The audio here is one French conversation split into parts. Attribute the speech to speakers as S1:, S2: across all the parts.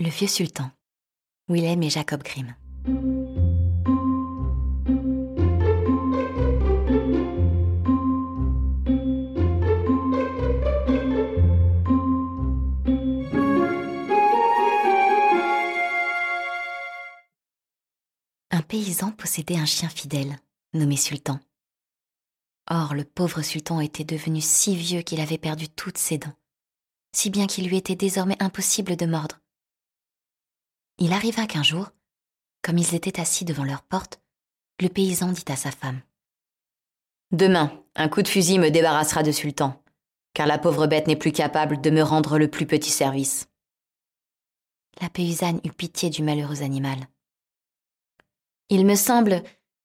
S1: Le vieux sultan, Willem et Jacob Grimm. Un paysan possédait un chien fidèle, nommé Sultan. Or, le pauvre sultan était devenu si vieux qu'il avait perdu toutes ses dents, si bien qu'il lui était désormais impossible de mordre. Il arriva qu'un jour, comme ils étaient assis devant leur porte, le paysan dit à sa femme.
S2: Demain, un coup de fusil me débarrassera de Sultan, car la pauvre bête n'est plus capable de me rendre le plus petit service.
S1: La paysanne eut pitié du malheureux animal. Il me semble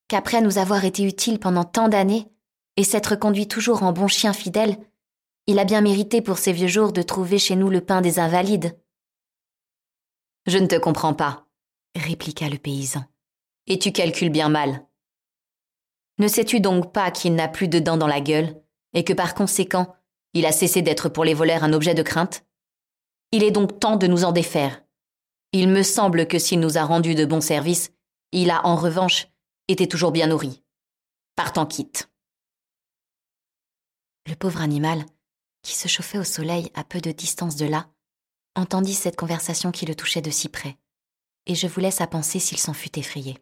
S1: qu'après nous avoir été utiles pendant tant d'années, et s'être conduit toujours en bon chien fidèle, il a bien mérité pour ses vieux jours de trouver chez nous le pain des invalides.
S2: Je ne te comprends pas,
S1: répliqua le paysan.
S2: Et tu calcules bien mal. Ne sais-tu donc pas qu'il n'a plus de dents dans la gueule, et que par conséquent, il a cessé d'être pour les voleurs un objet de crainte? Il est donc temps de nous en défaire. Il me semble que s'il nous a rendu de bons services, il a, en revanche, été toujours bien nourri. Partant quitte.
S1: Le pauvre animal, qui se chauffait au soleil à peu de distance de là, entendit cette conversation qui le touchait de si près, et je vous laisse à penser s'il s'en fut effrayé.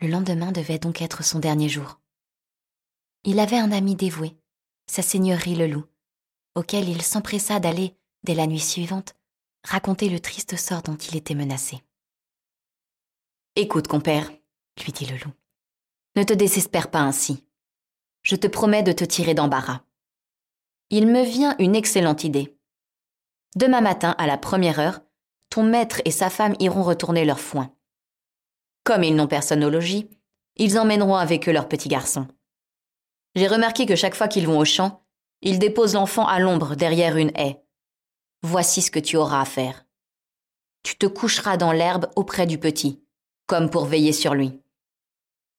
S1: Le lendemain devait donc être son dernier jour. Il avait un ami dévoué, sa seigneurie le loup, auquel il s'empressa d'aller, dès la nuit suivante, raconter le triste sort dont il était menacé.
S2: Écoute, compère, lui dit le loup, ne te désespère pas ainsi. Je te promets de te tirer d'embarras. Il me vient une excellente idée. Demain matin, à la première heure, ton maître et sa femme iront retourner leur foin. Comme ils n'ont personne au logis, ils emmèneront avec eux leur petit garçon. J'ai remarqué que chaque fois qu'ils vont au champ, ils déposent l'enfant à l'ombre derrière une haie. Voici ce que tu auras à faire. Tu te coucheras dans l'herbe auprès du petit, comme pour veiller sur lui.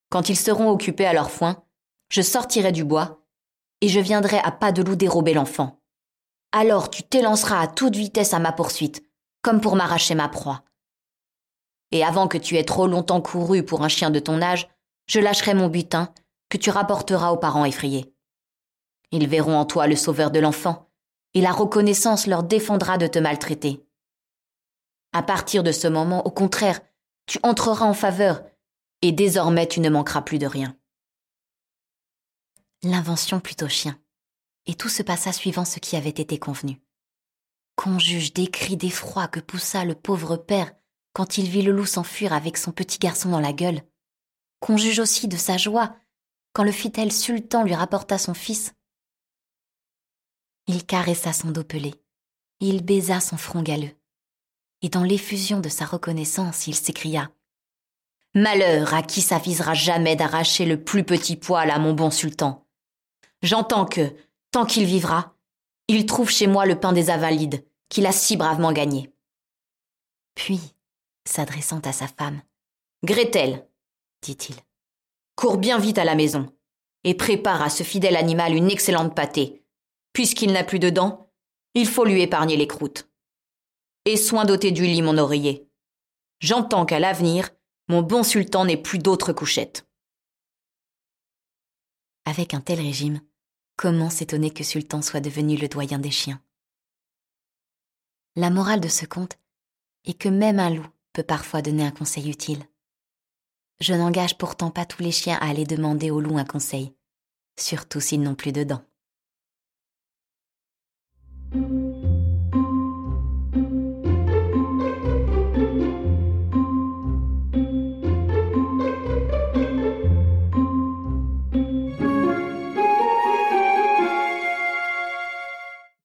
S2: Quand ils seront occupés à leur foin, je sortirai du bois, et je viendrai à pas de loup dérober l'enfant. Alors tu t'élanceras à toute vitesse à ma poursuite, comme pour m'arracher ma proie. Et avant que tu aies trop longtemps couru pour un chien de ton âge, je lâcherai mon butin, que tu rapporteras aux parents effrayés. Ils verront en toi le sauveur de l'enfant, et la reconnaissance leur défendra de te maltraiter. À partir de ce moment, au contraire, tu entreras en faveur, et désormais tu ne manqueras plus de rien.
S1: L'invention plutôt chien, et tout se passa suivant ce qui avait été convenu. Qu'on juge des cris d'effroi que poussa le pauvre père quand il vit le loup s'enfuir avec son petit garçon dans la gueule. Qu'on juge aussi de sa joie quand le fidèle sultan lui rapporta son fils. Il caressa son dos pelé, il baisa son front galeux, et dans l'effusion de sa reconnaissance, il s'écria
S2: Malheur à qui s'avisera jamais d'arracher le plus petit poil à mon bon sultan. J'entends que, tant qu'il vivra, il trouve chez moi le pain des Avalides, qu'il a si bravement gagné.
S1: Puis, s'adressant à sa femme,
S2: Gretel, dit-il, cours bien vite à la maison, et prépare à ce fidèle animal une excellente pâtée. Puisqu'il n'a plus de dents, il faut lui épargner les croûtes. Et soin d'ôter du lit mon oreiller. J'entends qu'à l'avenir, mon bon sultan n'ait plus d'autres couchettes.
S1: Avec un tel régime, Comment s'étonner que Sultan soit devenu le doyen des chiens? La morale de ce conte est que même un loup peut parfois donner un conseil utile. Je n'engage pourtant pas tous les chiens à aller demander au loup un conseil, surtout s'ils n'ont plus de dents.